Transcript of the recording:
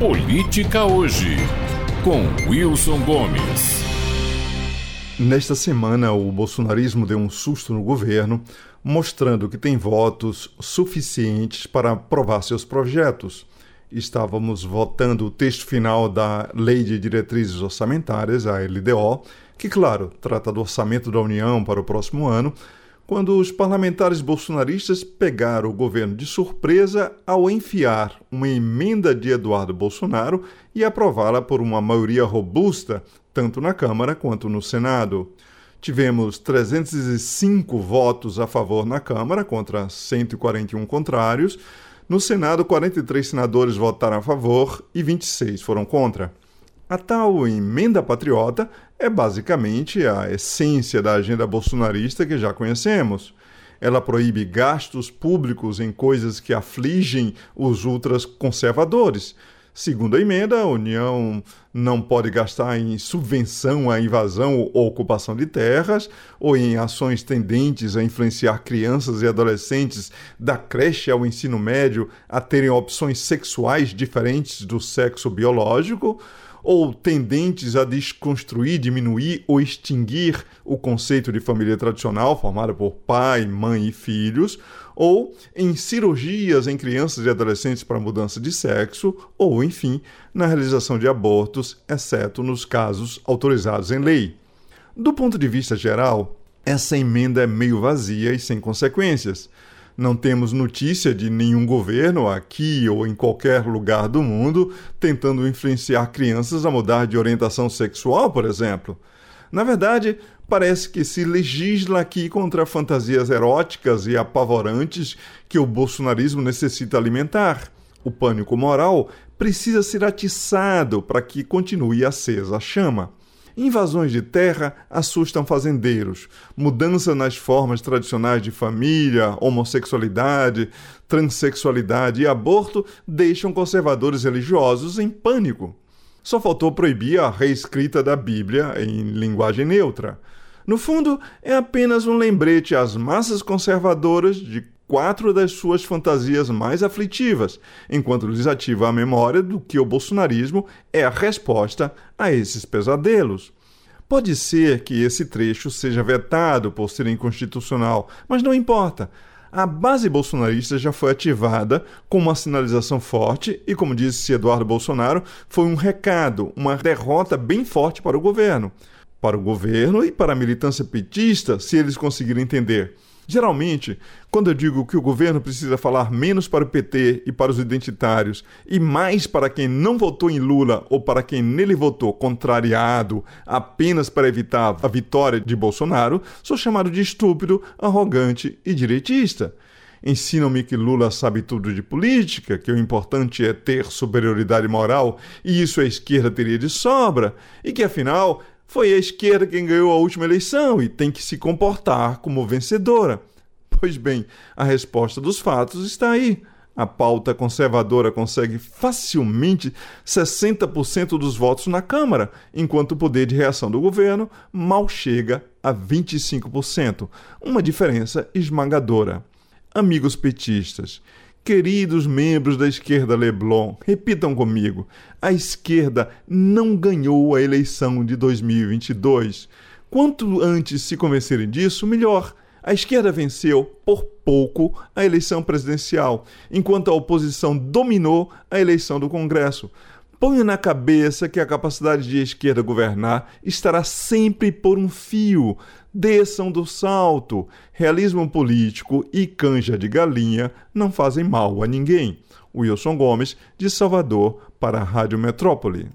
Política Hoje, com Wilson Gomes. Nesta semana, o bolsonarismo deu um susto no governo, mostrando que tem votos suficientes para aprovar seus projetos. Estávamos votando o texto final da Lei de Diretrizes Orçamentárias, a LDO, que, claro, trata do orçamento da União para o próximo ano quando os parlamentares bolsonaristas pegaram o governo de surpresa ao enfiar uma emenda de Eduardo Bolsonaro e aprová-la por uma maioria robusta, tanto na Câmara quanto no Senado. Tivemos 305 votos a favor na Câmara contra 141 contrários. No Senado, 43 senadores votaram a favor e 26 foram contra. A tal emenda patriota é basicamente a essência da agenda bolsonarista que já conhecemos. Ela proíbe gastos públicos em coisas que afligem os ultraconservadores. Segundo a emenda, a União não pode gastar em subvenção à invasão ou ocupação de terras ou em ações tendentes a influenciar crianças e adolescentes da creche ao ensino médio a terem opções sexuais diferentes do sexo biológico ou tendentes a desconstruir, diminuir ou extinguir o conceito de família tradicional, formada por pai, mãe e filhos, ou em cirurgias em crianças e adolescentes para mudança de sexo, ou, enfim, na realização de abortos, exceto nos casos autorizados em lei. Do ponto de vista geral, essa emenda é meio vazia e sem consequências. Não temos notícia de nenhum governo aqui ou em qualquer lugar do mundo tentando influenciar crianças a mudar de orientação sexual, por exemplo. Na verdade, parece que se legisla aqui contra fantasias eróticas e apavorantes que o bolsonarismo necessita alimentar. O pânico moral precisa ser atiçado para que continue acesa a chama. Invasões de terra assustam fazendeiros. Mudança nas formas tradicionais de família, homossexualidade, transexualidade e aborto deixam conservadores religiosos em pânico. Só faltou proibir a reescrita da Bíblia em linguagem neutra. No fundo, é apenas um lembrete às massas conservadoras de quatro das suas fantasias mais aflitivas, enquanto lhes ativa a memória do que o bolsonarismo é a resposta a esses pesadelos. Pode ser que esse trecho seja vetado por ser inconstitucional, mas não importa. A base bolsonarista já foi ativada com uma sinalização forte e, como disse Eduardo Bolsonaro, foi um recado, uma derrota bem forte para o governo. Para o governo e para a militância petista, se eles conseguirem entender Geralmente, quando eu digo que o governo precisa falar menos para o PT e para os identitários e mais para quem não votou em Lula ou para quem nele votou contrariado apenas para evitar a vitória de Bolsonaro, sou chamado de estúpido, arrogante e direitista. Ensinam-me que Lula sabe tudo de política, que o importante é ter superioridade moral e isso a esquerda teria de sobra, e que afinal foi a esquerda quem ganhou a última eleição e tem que se comportar como vencedora. Pois bem, a resposta dos fatos está aí. A pauta conservadora consegue facilmente 60% dos votos na Câmara, enquanto o poder de reação do governo mal chega a 25%, uma diferença esmagadora. Amigos petistas, Queridos membros da esquerda Leblon, repitam comigo: a esquerda não ganhou a eleição de 2022. Quanto antes se convencerem disso, melhor. A esquerda venceu por pouco a eleição presidencial, enquanto a oposição dominou a eleição do Congresso. Ponha na cabeça que a capacidade de esquerda governar estará sempre por um fio. Desçam do salto. Realismo político e canja de galinha não fazem mal a ninguém. Wilson Gomes, de Salvador, para a Rádio Metrópole.